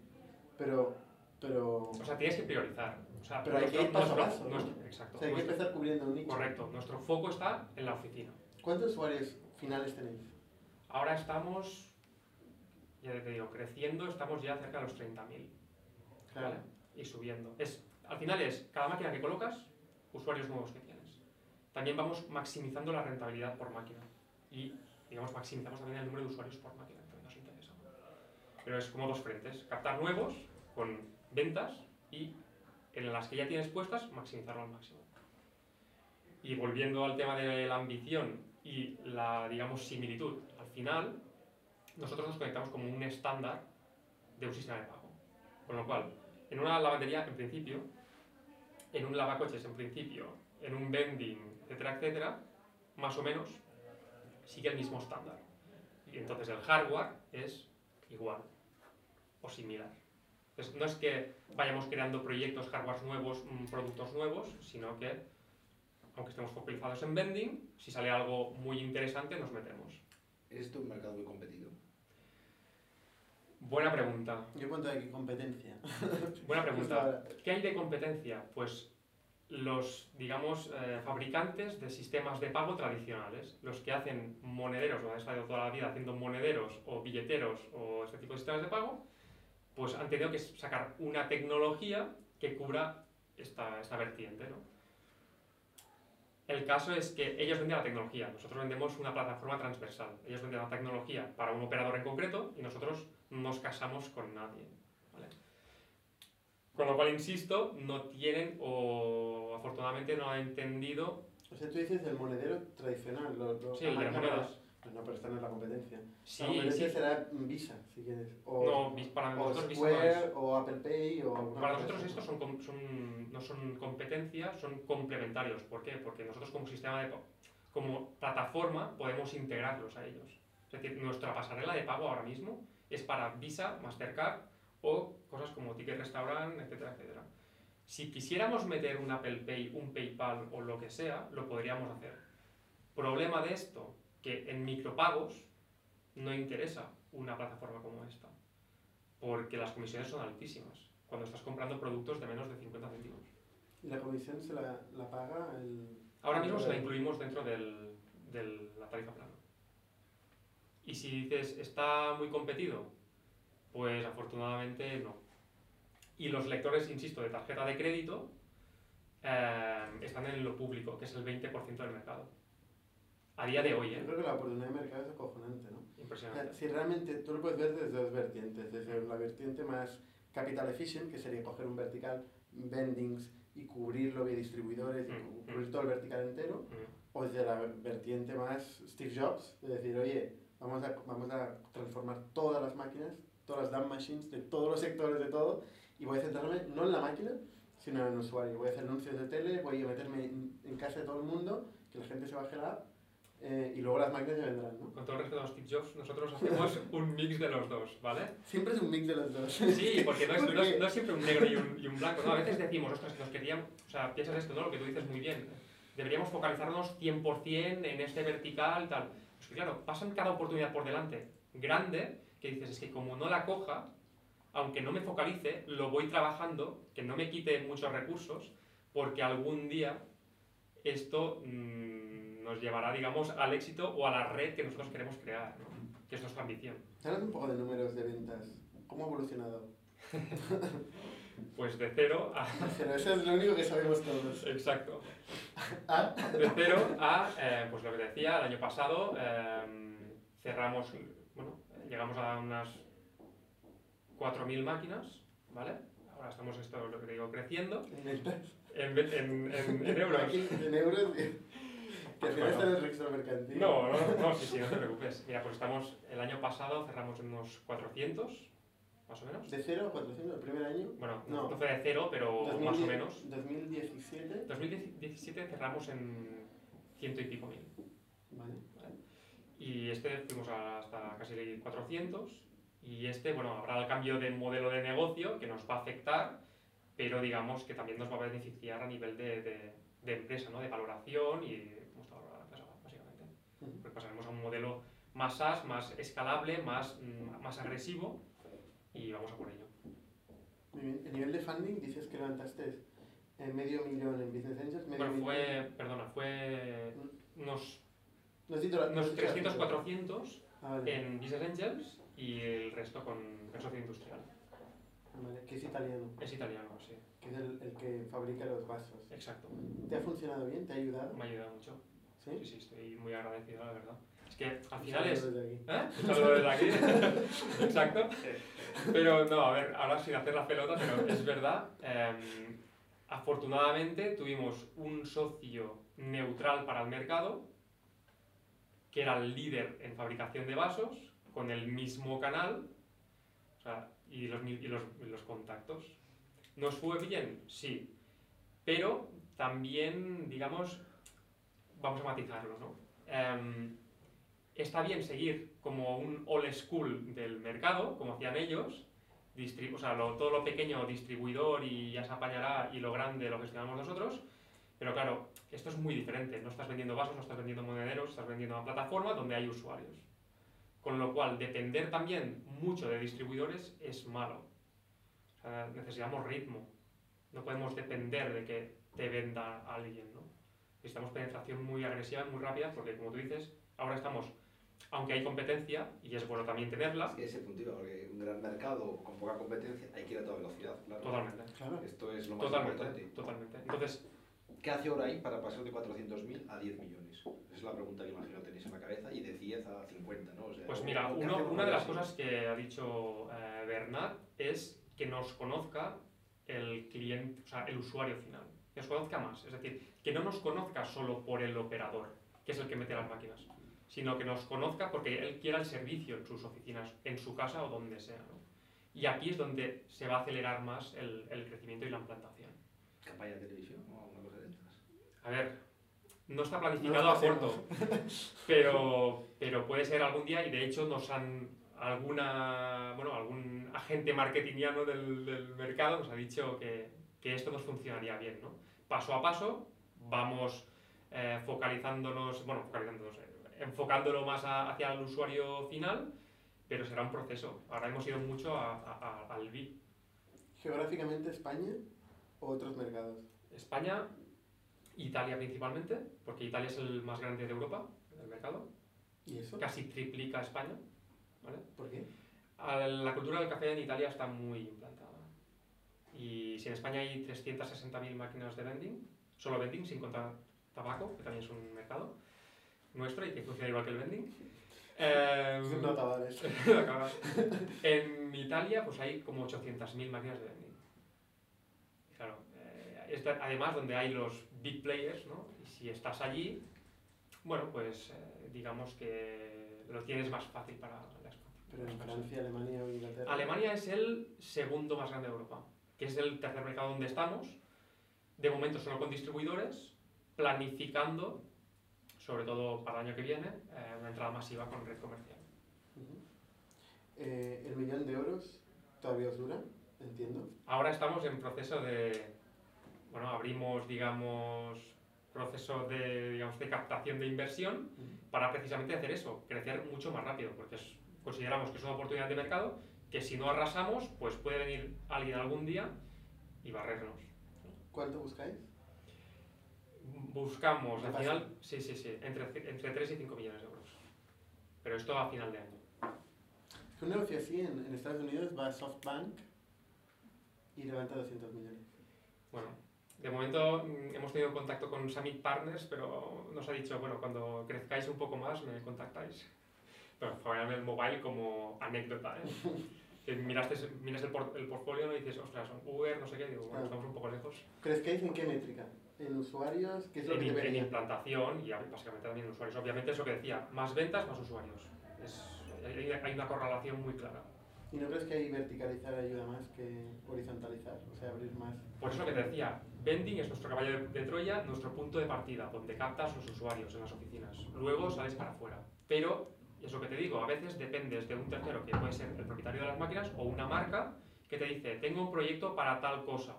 B: pero... pero
D: O sea, tienes que priorizar. O sea,
B: Pero hay que ir paso a
D: nuestro-
B: paso, ¿no?
D: nuestro- exacto.
B: O sea, hay que empezar cubriendo un nicho.
D: correcto. Nuestro foco está en la oficina.
B: ¿Cuántos usuarios finales tenéis?
D: Ahora estamos, ya te digo, creciendo, estamos ya cerca de los 30.000.
B: Claro.
D: ¿vale? Y subiendo. Es, al final es, cada máquina que colocas, usuarios nuevos que tienes. También vamos maximizando la rentabilidad por máquina. Y, digamos, maximizamos también el número de usuarios por máquina, que nos interesa. Pero es como dos frentes. Captar nuevos con ventas y en las que ya tienes puestas, maximizarlo al máximo. Y volviendo al tema de la ambición y la, digamos, similitud, al final, nosotros nos conectamos como un estándar de un sistema de pago. Con lo cual, en una lavandería, en principio, en un lavacoches, en principio, en un vending, etcétera, etcétera, más o menos, sigue el mismo estándar. Y entonces el hardware es igual o similar. Entonces, no es que vayamos creando proyectos, hardwares nuevos, mm, productos nuevos, sino que, aunque estemos focalizados en vending, si sale algo muy interesante, nos metemos.
C: ¿Es esto un mercado muy competido?
D: Buena pregunta.
B: Yo cuento aquí competencia.
D: Buena pregunta.
B: ahora.
D: ¿Qué hay de competencia? Pues los, digamos, eh, fabricantes de sistemas de pago tradicionales, los que hacen monederos, o han estado toda la vida haciendo monederos o billeteros o este tipo de sistemas de pago, pues han tenido que sacar una tecnología que cubra esta, esta vertiente, ¿no? El caso es que ellos venden la tecnología, nosotros vendemos una plataforma transversal. Ellos venden la tecnología para un operador en concreto y nosotros no nos casamos con nadie. Con lo cual, insisto, no tienen o afortunadamente no han entendido.
B: O sea, tú dices el monedero tradicional. Lo, lo,
D: Sí,
B: Pues no, pero esta no es la competencia.
D: Sí,
B: la competencia
D: sí.
B: será Visa, si quieres. O,
D: No, para
B: o
D: nosotros Visa no
B: Square,
D: es.
B: o Apple Pay, o
D: Para nosotros estos son, son- no son competencias, son complementarios. ¿Por qué? Porque nosotros como sistema de como plataforma podemos integrarlos a ellos. Es decir, nuestra pasarela de pago ahora mismo es para Visa, Mastercard o cosas como Ticket Restaurant, etcétera, etcétera. Si quisiéramos meter un Apple Pay, un PayPal o lo que sea, lo podríamos hacer. Problema de esto, que en micropagos no interesa una plataforma como esta, porque las comisiones son altísimas cuando estás comprando productos de menos de 50 céntimos.
B: ¿Y la comisión se la, la paga el.
D: Ahora mismo se la incluimos dentro de la tarifa plana. Y si dices, ¿está muy competido? Pues afortunadamente no. Y los lectores, insisto, de tarjeta de crédito eh, están en lo público, que es el 20% del mercado. A día de hoy,
B: Yo
D: ¿eh?
B: creo que la oportunidad de mercado es acojonante, ¿no? O sea,
D: Impresionante.
B: si realmente tú lo puedes ver desde dos vertientes, desde la vertiente más capital efficient, que sería coger un vertical, vendings y cubrirlo vía distribuidores y
D: Mm, mm.
B: cubrir todo el vertical entero,
D: Mm.
B: o desde la vertiente más Steve Jobs, de decir, oye, vamos a, vamos a transformar todas las máquinas, todas las dumb machines de todos los sectores de todo, y voy a centrarme no en la máquina, sino en el usuario. Voy a hacer anuncios de tele, voy a meterme en, en casa de todo el mundo, que la gente se baje la app, eh, y luego las máquinas ya vendrán, ¿no?
D: Con todo el respeto a Steve Jobs, nosotros hacemos un mix de los dos, ¿vale?
B: Siempre es un mix de los dos.
D: Sí, porque no es,
B: ¿Por
D: no es- no es siempre un negro y un, y un blanco. ¿no? A veces decimos, ostras, nos queríamos, o sea, piensas esto, ¿no? Lo que tú dices muy bien. Deberíamos focalizarnos 100% en este vertical tal. Pues que claro, pasan cada oportunidad por delante grande que dices, es que como no la coja, aunque no me focalice, lo voy trabajando, que no me quite muchos recursos, porque algún día esto mm, nos llevará, digamos, al éxito o a la red que nosotros queremos crear, ¿no? que es nuestra ambición.
B: Hablas un poco de números de ventas. ¿Cómo ha evolucionado?
D: Pues de cero a...
B: Pero eso es lo único que sabemos todos.
D: Exacto.
B: Ah,
D: De cero a, eh, pues lo que decía, el año pasado eh, cerramos, bueno, llegamos a unas 4.000 máquinas, ¿vale? Ahora estamos, esto lo que te digo, creciendo.
B: en.
D: En, en, en- euros.
B: En euros. Que, al final el registro mercantil.
D: No, no, no, sí, sí, no te preocupes. Mira, pues estamos, el año pasado cerramos unos 400, más o menos.
B: De 0 a 400 el primer año.
D: Bueno,
B: No.
D: no, fue de cero, pero más o menos.
B: 2017.
D: 2017 cerramos en ciento y pico mil.
B: Vale.
D: Y este fuimos hasta casi 400. Y este, bueno, habrá el cambio de modelo de negocio que nos va a afectar, pero digamos que también nos va a beneficiar a nivel de, de, de empresa, ¿no? De valoración y cómo está valorada la empresa, básicamente. Porque pasaremos a un modelo más SaaS, más escalable, más, más agresivo y vamos a por ello.
B: Muy bien. A nivel de funding dices que levantaste Eh, medio millón en Business Angels, medio
D: Bueno,
B: millón...
D: fue, perdona, fue unos, unos
B: dicho la
D: 300,
B: cifra.
D: 400
B: Ah, vale.
D: en Business Angels y el resto con el socio industrial.
B: Vale, que es italiano,
D: Es italiano, sí,
B: que es el, el que fabrica los vasos.
D: exacto.
B: ¿Te ha funcionado bien? ¿Te ha ayudado?
D: Me ha ayudado mucho.
B: ¿Sí?
D: Sí, sí, estoy muy agradecido, la verdad. Es que al final es...
B: Desde aquí.
D: ¿Eh? Un saludo desde aquí. Exacto. Pero no, a ver, ahora sin hacer la pelota, pero es verdad. em, afortunadamente tuvimos un socio neutral para el mercado, que era el líder en fabricación de vasos, con el mismo canal y, los, y los, los contactos. ¿Nos fue bien? Sí. Pero también, digamos, vamos a matizarlo, ¿no? Em, está bien seguir como un old school del mercado, como hacían ellos, o sea, todo lo pequeño distribuidor y ya se apañará y lo grande lo gestionamos nosotros, pero claro, esto es muy diferente, no estás vendiendo vasos, no estás vendiendo monederos, estás vendiendo una plataforma donde hay usuarios. Con lo cual, depender también mucho de distribuidores es malo. O sea, necesitamos ritmo. No podemos depender de que te venda alguien, ¿no? Necesitamos penetración muy agresiva, muy rápida, porque como tú dices, ahora estamos, aunque hay competencia, y es bueno también tenerla,
C: Es que ese punto iba, porque un gran mercado con poca competencia hay que ir a toda velocidad, claro.
D: totalmente,
B: Claro.
C: Esto es lo más
D: totalmente,
C: importante.
D: totalmente. Entonces,
C: ¿Qué hace ahora ahí para pasar de 400.000 a 10 millones? Esa es la pregunta que imagino tenéis en la cabeza y de 10 a 50, ¿no? O sea,
D: Pues
C: ¿qué
D: mira, uno- una de las
C: así?
D: cosas que ha dicho eh, Bernat es que nos conozca el cliente, o sea, el usuario final, que nos conozca más, es decir, que no nos conozca solo por el operador, que es el que mete las máquinas, sino que nos conozca porque él quiera el servicio en sus oficinas, en su casa o donde sea. ¿no? Y aquí es donde se va a acelerar más el, el crecimiento y la implantación.
C: ¿Campaña de televisión o cosa?
D: A ver, no está planificado
B: No
D: a corto, pero, pero puede ser algún día y de hecho nos han alguna bueno algún agente marketingiano del, del mercado nos ha dicho que, que esto nos funcionaría bien, ¿no? Paso a paso vamos eh, focalizándonos, bueno, focalizándonos, eh, enfocándolo más a- hacia el usuario final, pero será un proceso. Ahora hemos ido mucho a- a- a- al B.
B: ¿Geográficamente España o otros mercados?
D: España, Italia principalmente, porque Italia es el más grande de Europa, el mercado,
B: ¿Y eso?
D: casi triplica España. ¿vale?
B: ¿Por qué?
D: A La cultura del café en Italia está muy implantada. Y si en España hay 360.000 máquinas de vending, solo vending, sin contar tabaco, que también es un mercado nuestro y que funciona igual que el vending. eh,
B: No,
D: acabas. en Italia pues hay como 800.000 máquinas de vending. Claro, eh, es además donde hay los big players, ¿no? Y si estás allí, bueno, pues eh, digamos que lo tienes más fácil para la expansión.
B: Pero en. Francia, Alemania o Inglaterra.
D: Alemania es el segundo más grande de Europa, que es el tercer mercado donde estamos, de momento solo con distribuidores, planificando, sobre todo para el año que viene, eh, una entrada masiva con red comercial.
B: Ujú. Eh, ¿El millón de euros todavía os dura? Entiendo.
D: Ahora estamos en proceso de, bueno, abrimos, digamos, proceso de, digamos, de captación de inversión para precisamente hacer eso, crecer mucho más rápido, porque es- consideramos que es una oportunidad de mercado que si no arrasamos, pues puede venir alguien algún día y barrernos.
B: ¿Cuánto buscáis?
D: Buscamos,
B: ¿Qué
D: al
B: pasa?
D: final, sí, sí, sí, entre, entre 3 y 5 millones de euros. Pero esto a final de año.
B: Es que un negocio así en, en Estados Unidos va a SoftBank y levanta 200 millones.
D: Bueno, de momento mm, hemos tenido contacto con Summit Partners, pero nos ha dicho, bueno, cuando crezcáis un poco más me contactáis. Pero fue en el mobile como anécdota, ¿eh? Que miraste, miras el, por- el portfolio y dices, ostras, son Uber, no sé qué, digo, bueno,
B: Claro.
D: estamos un poco lejos.
B: ¿Crezcáis en qué métrica? ¿En usuarios? ¿Qué es lo
D: En,
B: que
D: in- en implantación y básicamente también en usuarios. Obviamente es lo que decía, más ventas, más usuarios. Es- hay, hay una correlación muy clara.
B: ¿Y no crees que verticalizar ayuda más que horizontalizar? O sea, abrir más.
D: Por eso que te decía, vending es nuestro caballo de, Troya, nuestro punto de partida, donde captas los usuarios en las oficinas. Luego sales para afuera. Pero, es lo que te digo, a veces dependes de un tercero, que puede ser el propietario de las máquinas, o una marca que te dice, tengo un proyecto para tal cosa.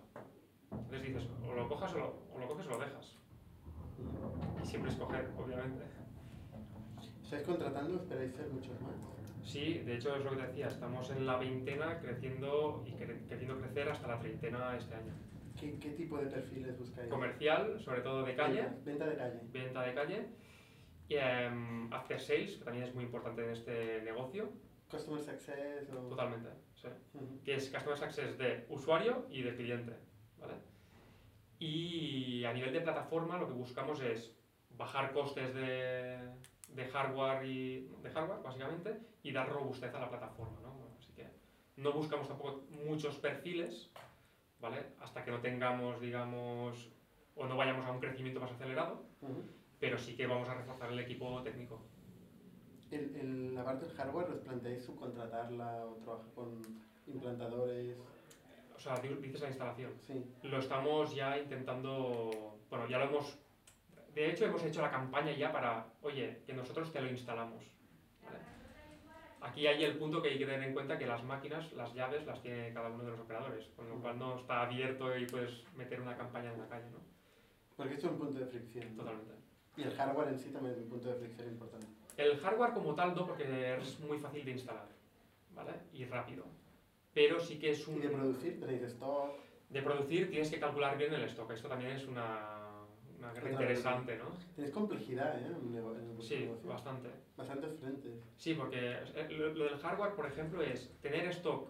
D: Entonces dices, o lo, cojas o lo, o lo coges o lo dejas. Y siempre escoger, obviamente.
B: ¿Estáis contratando? ¿Esperáis ser muchos más?
D: Sí, de hecho es lo que te decía, estamos en la veintena creciendo y queriendo crecer hasta la treintena este año.
B: ¿Qué, qué tipo de perfiles buscáis?
D: Comercial, sobre todo de calle.
B: Venta, venta de calle.
D: Venta de calle. Y em, after sales, que también es muy importante en este negocio.
B: Customer success o...
D: Totalmente, sí.
B: Ujú.
D: Que es Customer Success de usuario y de cliente. ¿vale? Y a nivel de plataforma lo que buscamos es bajar costes de, de hardware y de hardware básicamente y dar robustez a la plataforma. ¿no? Así que no buscamos tampoco muchos perfiles, ¿vale? Hasta que no tengamos, digamos, o no vayamos a un crecimiento más acelerado, pero sí que vamos a reforzar el equipo técnico.
B: El, el, la parte del hardware, ¿os planteáis subcontratarla o trabajar con implantadores?
D: O sea, di- dices la instalación.
B: Sí.
D: Lo estamos ya intentando, bueno, ya lo hemos, de hecho hemos hecho la campaña ya para, oye, que nosotros te lo instalamos. Aquí hay el punto que hay que tener en cuenta que las máquinas, las llaves las tiene cada uno de los operadores, con lo cual no está abierto y puedes meter una campaña en la calle, ¿no?
B: Porque esto es un punto de fricción. ¿no?
D: Totalmente.
B: Y el hardware en sí también es un punto de fricción importante.
D: El hardware como tal no, porque es muy fácil de instalar, ¿vale? Y rápido. Pero sí que es
B: Y
D: un...
B: de producir, tenéis stock.
D: De producir tienes que calcular bien el stock. Esto también es una, una guerra interesante, ¿no?
B: Tenéis complejidad, ¿eh? En, vuestro
D: Sí,
B: negocio.
D: bastante.
B: Bastantes frentes.
D: Sí, porque eh, lo, lo del hardware, por ejemplo, es tener stock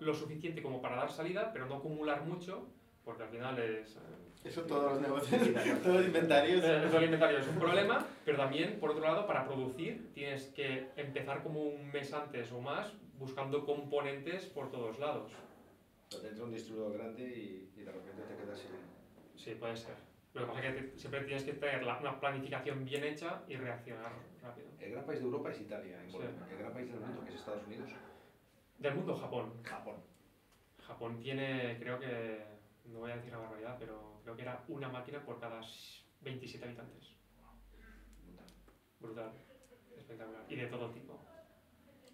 D: lo suficiente como para dar salida, pero no acumular mucho, porque al final es... eh,
B: Eso todos los negocios, todos los inventarios.
D: eh, el inventario es un problema, pero también, por otro lado, para producir tienes que empezar como un mes antes o más buscando componentes por todos lados.
C: Te entra un distribuidor grande y, y de repente te quedas sin...
D: Sí, puede ser. Lo que pasa es que siempre tienes que tener la- una planificación bien hecha y reaccionar rápido.
C: El gran país de Europa es Italia, en
D: Sí.
C: El gran país del mundo, que es Estados Unidos,
D: Del mundo, Japón.
C: Japón.
D: Japón tiene, creo que, no voy a decir la barbaridad, pero creo que era una máquina por cada 27 habitantes.
C: Brutal.
D: Brutal. Espectacular. Y de todo tipo.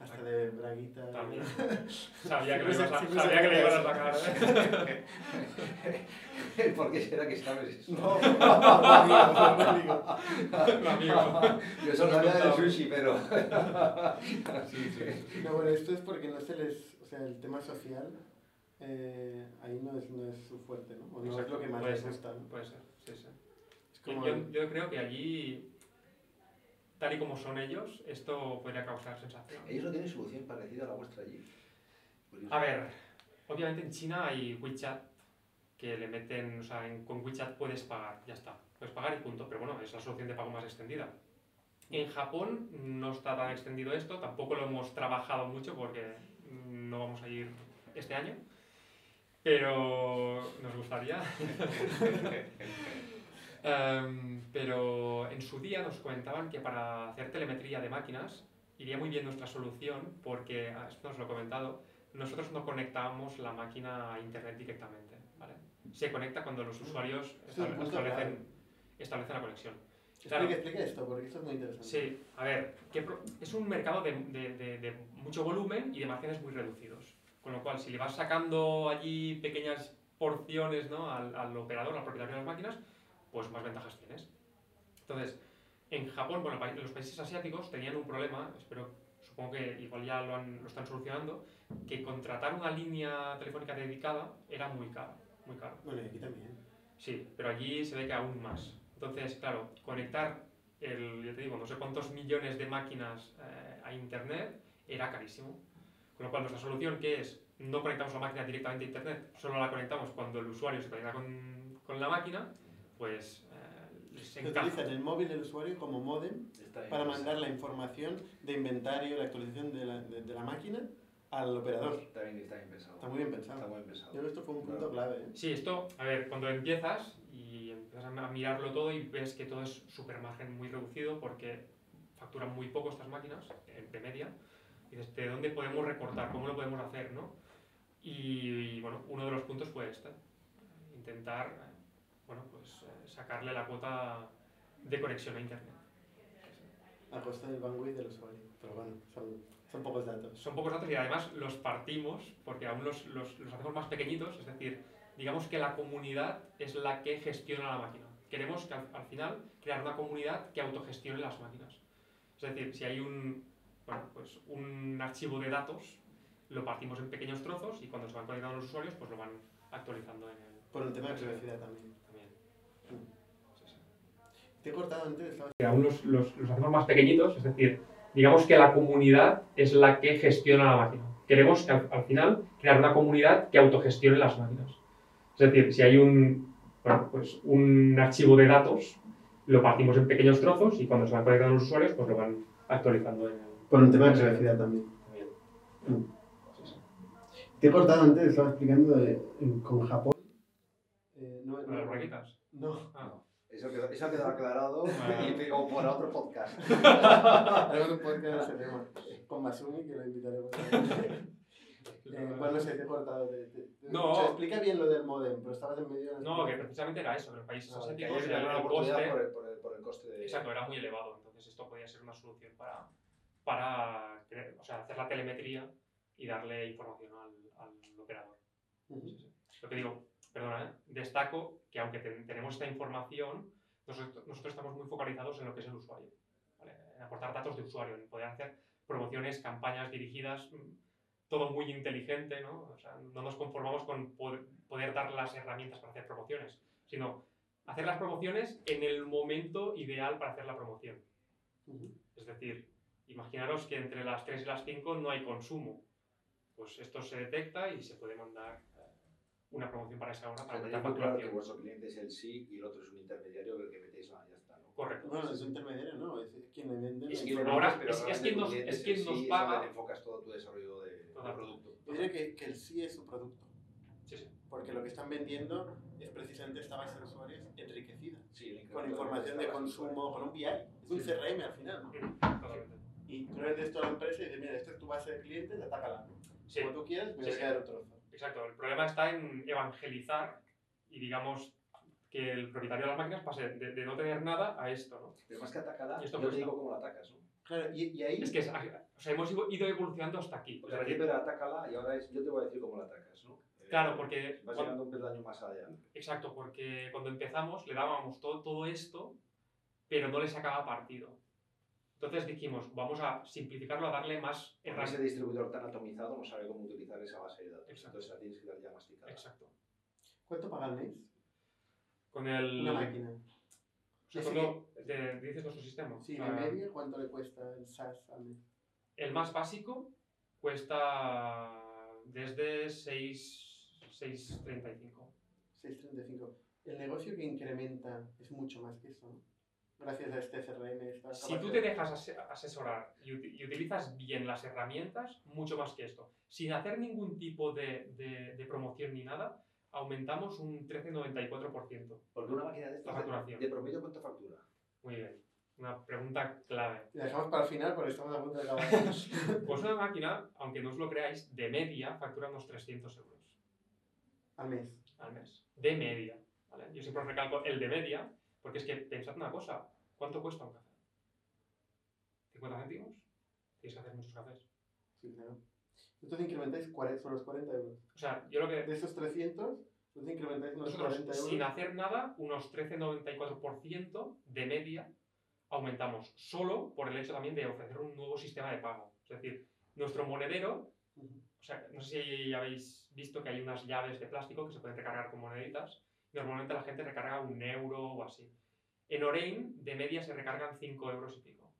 B: Hasta de braguita.
D: También. Sabía que, lo
B: Siempre
D: ibas a, sabía que le ibas a
B: saca
D: sacar. ¿eh?
C: ¿Por qué será que sabes eso?
B: No, no, amigo.
C: Yo solo sabía del sushi, pero...
B: No, bueno, esto es porque no se les. O sea, el tema social. eh, ahí no es, no es su fuerte, ¿no? O no es lo que más
D: Puede
B: les
D: ser,
B: gusta. ¿no?
D: Puede ser, sí, sí.
B: Es como.
D: Yo, yo creo que allí, tal y como son ellos, esto podría causar sensación.
C: Ellos no tienen solución parecida a la vuestra allí.
D: A ver, obviamente en China hay WeChat que le meten, o sea, en- con WeChat puedes pagar, ya está. Puedes pagar y punto, pero bueno, es la solución de pago más extendida. En Japón no está tan extendido esto, tampoco lo hemos trabajado mucho porque no vamos a ir este año, pero nos gustaría. Em, pero en su día nos comentaban que para hacer telemetría de máquinas iría muy bien nuestra solución porque, ah, esto nos lo he comentado, nosotros no conectábamos la máquina a internet directamente. ¿vale? Se conecta cuando los usuarios estable-
B: punto
D: establecen, establecen la conexión. Claro.
B: explica esto, porque esto es muy interesante.
D: Sí, a ver, ¿qué pro- es un mercado de, de- de- de mucho volumen y de márgenes muy reducidos. Con lo cual, si le vas sacando allí pequeñas porciones ¿no? al, al operador, al propietario de las máquinas, pues más ventajas tienes. Entonces, en Japón, bueno, los países asiáticos tenían un problema, espero, supongo que igual ya lo, han- lo están solucionando, que contratar una línea telefónica dedicada era muy caro, muy caro.
B: Bueno, y aquí también.
D: Sí, pero allí se ve que aún más. Entonces, claro, conectar, el, yo te digo, no sé cuántos millones de máquinas eh, a Internet era carísimo. Con lo cual, nuestra solución, que es, no conectamos la máquina directamente a Internet, solo la conectamos cuando el usuario se conecta con, con la máquina, pues eh, les
B: utilizan el móvil del usuario como modem
C: Está
B: para
C: pensado.
B: mandar la información de inventario, la actualización de la, de, de la máquina al operador.
C: Está bien, está bien pensado.
B: Está muy bien
C: Está
B: pensado.
C: muy bien pensado.
B: Yo creo que esto fue un punto clave. ¿eh?
D: Sí, esto, a ver, cuando empiezas y empiezas a mirarlo todo y ves que todo es súper margen muy reducido porque facturan muy poco estas máquinas, de media, y dices, ¿de dónde podemos recortar? ¿Cómo lo podemos hacer? ¿no? Y, y, bueno, uno de los puntos fue este, intentar, bueno, pues eh, sacarle la cuota de conexión a Internet.
B: A costa del bandwidth del usuario. Pero bueno, son, son pocos datos.
D: Son pocos datos y además los partimos porque aún los, los, los hacemos más pequeñitos, es decir, digamos que la comunidad es la que gestiona la máquina. Queremos que al, al final crear una comunidad que autogestione las máquinas. Es decir, si hay un, bueno, pues un archivo de datos, lo partimos en pequeños trozos y cuando se van conectando los usuarios, pues lo van actualizando en el,
B: Por un tema de privacidad también. Te he cortado antes,
D: aún los, los, los hacemos más pequeñitos, es decir, digamos que la comunidad es la que gestiona la máquina. Queremos que al, al final crear una comunidad que autogestione las máquinas. Es decir, si hay un, bueno, pues un archivo de datos, lo partimos en pequeños trozos y cuando se van conectando los usuarios, pues lo van actualizando en el...
B: Por un tema de privacidad también.
D: también.
B: Mm.
D: Sí, sí.
B: Te he cortado antes, estaba explicando de- en- con Japón. Eh, no,
D: ¿Lo de las braguitas?
B: no,
D: Ah,
C: Eso quedó, eso quedó aclarado
D: Bueno.
C: y o para otro podcast.
B: un podcast ese tema. Con Masumi, que lo invitaremos. Eh, bueno, no sé, te he cortado. Te, te-
D: No.
B: o sea, explica bien lo del modem, pero estabas en medio de la
D: No, que precisamente era eso, que en los países
B: Ah,
D: asiáticos el,
C: era una
D: el
C: oportunidad
D: coste...
C: por el, por, el, por el coste de...
D: Exacto, era muy elevado, entonces esto podía ser una solución para, para o sea, hacer la telemetría y darle información al, al operador. Sí, sí. Lo que digo, perdona, destaco que aunque ten- tenemos esta información, nosotros, nosotros estamos muy focalizados en lo que es el usuario, ¿vale? en aportar datos de usuario, en poder hacer promociones, campañas dirigidas, mm, todo muy inteligente, ¿no? O sea, no nos conformamos con poder, poder dar las herramientas para hacer promociones, sino hacer las promociones en el momento ideal para hacer la promoción.
B: Ujú.
D: Es decir, imaginaros que entre las 3 y las 5 no hay consumo. Pues esto se detecta y se puede mandar una promoción para esa hora para
C: tener muy claro que
D: facturación.
C: vuestro cliente es el sí y el otro es un intermediario que el que metéis la ya está, ¿no?
D: Correcto.
B: Bueno, es un intermediario, ¿no? Es quien le vende.
D: Es
B: información.
D: ahora- es- es quien nos- es
C: el
D: quien
C: sí,
D: nos paga.
C: enfocas todo tu desarrollo de, de
D: Total.
C: producto.
B: Yo diría que, que el sí es su producto.
D: Sí, sí.
B: Porque lo que están vendiendo es precisamente esta base de usuarios enriquecida.
C: Sí, el
B: Con información de consumo, con un BI. Es un
D: Sí.
B: CRM al final, ¿no? Y tú le vendes esto a la empresa y dices, mira, esta es tu base de clientes, atácala.
D: Sí,
B: Como tú quieras, voy a
D: sí.
B: quedar trozo.
D: Exacto. El problema está en evangelizar y digamos que el propietario de las máquinas pase de, de no tener nada a esto, ¿no?
C: Pero más que atacarla, yo te digo cómo la atacas, ¿no?
B: Claro, y, y ahí...
D: Es que es- o sea, hemos ido evolucionando hasta aquí.
C: O sea,
D: decir,
C: primero atácala y ahora es, yo te voy a decir cómo la atacas, ¿no? Eh,
D: Claro, porque
C: Vas
D: cuando-
C: llegando un peldaño más allá.
D: Exacto, porque cuando empezamos le dábamos todo, todo esto, pero no le sacaba partido. Entonces dijimos, vamos a simplificarlo, a darle más
C: Porque ese
D: herramientas.
C: distribuidor tan atomizado no sabe cómo utilizar esa base de datos.
D: Exacto.
C: Entonces la tienes que dar ya masticada.
D: Exacto.
B: ¿Cuánto paga al mes?
D: Con el...
B: Una máquina.
D: o sea,
B: Ese
D: cuando te dices nuestro sistema.
B: Sí, de media, ¿cuánto le cuesta el SaaS al mes?
D: El más básico cuesta desde 6 6.35.
B: 6.35. El negocio que incrementa es mucho más que eso, ¿no? Gracias a este CRM. Esta
D: Si tú te dejas ase- asesorar y, uti- y utilizas bien las herramientas, mucho más que esto. Sin hacer ningún tipo de, de- de promoción ni nada, aumentamos un 13,94%.
C: Porque una máquina de estas,
D: La facturación.
C: de promedio, ¿cuánto factura?
D: Muy bien. Una pregunta clave.
B: La dejamos para el final porque estamos a punto de acabar.
D: Pues una máquina, aunque no os lo creáis, de media factura unos 300 euros
B: al mes.
D: al mes. De media. ¿vale? Yo siempre os recalco el de media, porque es que pensad una cosa. ¿Cuánto cuesta un café? ¿50 céntimos? Tienes que hacer muchos cafés.
B: Sí, claro. Entonces incrementáis 40, sobre los 40 euros.
D: O sea, yo lo que...
B: De esos 300, entonces incrementáis unos
D: Nosotros,
B: 40 euros.
D: sin hacer nada, unos 13,94% de media aumentamos, solo por el hecho también de ofrecer un nuevo sistema de pago. Es decir, nuestro monedero, o sea, no sé si habéis visto que hay unas llaves de plástico que se pueden recargar con moneditas. Normalmente la gente recarga un euro o así. En Orein, de media, se recargan 5 euros y pico.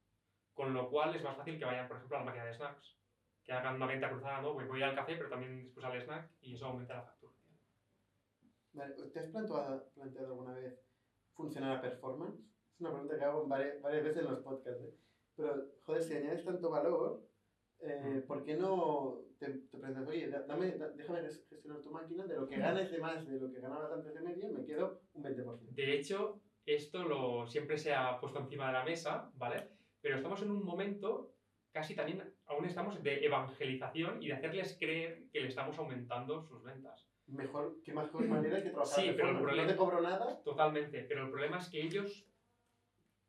D: Con lo cual es más fácil que vayan, por ejemplo, a la máquina de snacks. Que hagan una venta cruzada, ¿no? Voy al café, pero también después al snack y eso aumenta la factura.
B: Vale, ¿Te has planteado, planteado alguna vez funcionar a performance? Es una pregunta que hago varias, varias veces en los podcasts. ¿eh? Pero, joder, si añades tanto valor, eh, ¿por qué no te, te preguntas, oye, da- dame, da- déjame ges- gestionar tu máquina, de lo que ganes de más de lo que ganabas antes de media, me quedo un 20%?
D: De hecho, esto lo, siempre se ha puesto encima de la mesa, ¿vale? Pero estamos en un momento, casi también, aún estamos de evangelización y de hacerles creer que le estamos aumentando sus ventas.
B: Mejor, qué mejor manera que trabajar
D: Sí, pero el problema-
B: No te cobro nada,
D: Totalmente. Pero el problema es que ellos,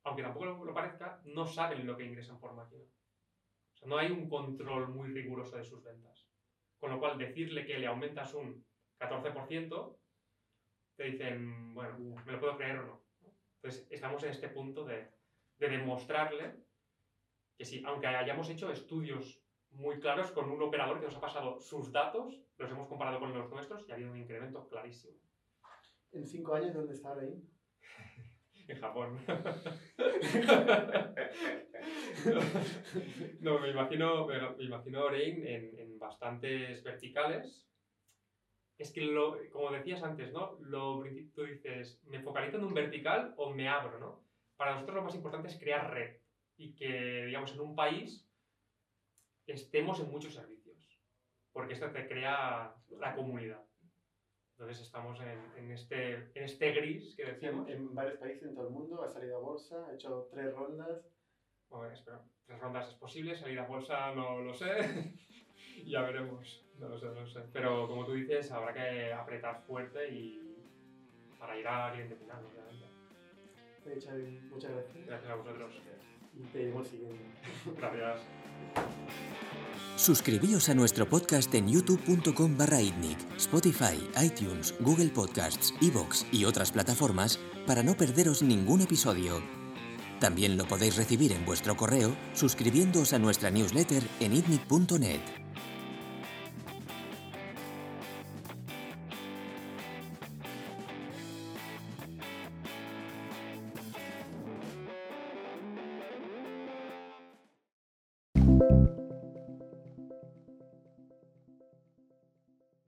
D: aunque tampoco lo, lo parezca, no saben lo que ingresan por máquina. O sea, no hay un control muy riguroso de sus ventas. Con lo cual, decirle que le aumentas un 14%, te dicen, bueno, me lo puedo creer o no. Entonces, estamos en este punto de, de demostrarle que sí, aunque hayamos hecho estudios muy claros con un operador que nos ha pasado sus datos, los hemos comparado con los nuestros y ha habido un incremento clarísimo.
B: En cinco años, ¿dónde está ahí?
D: en Japón. no, me imagino, me imagino en bastantes verticales. Es que, lo, como decías antes, ¿no? Lo, tú dices, ¿me focalizo en un vertical o me abro, no? Para nosotros lo más importante es crear red y que, digamos, en un país estemos en muchos servicios, porque esto te crea la comunidad. Entonces estamos en, en, este, en este gris que decíamos.
B: En, varios países en todo el mundo, ha salido a bolsa, ha hecho tres rondas.
D: Bueno, espero, tres rondas es posible, salir a bolsa no lo sé, ya veremos, no lo sé, no lo sé. Pero como tú dices, habrá que apretar fuerte y para ir al cliente final, obviamente.
B: Eh, Xavi, muchas gracias.
D: Gracias a vosotros.
B: Y te iremos siguiendo.
D: Gracias.
A: Suscribíos a nuestro podcast en youtube.com barra Spotify, iTunes, Google Podcasts, Evox y otras plataformas para no perderos ningún episodio. También lo podéis recibir en vuestro correo suscribiéndoos a nuestra newsletter en itnic.net.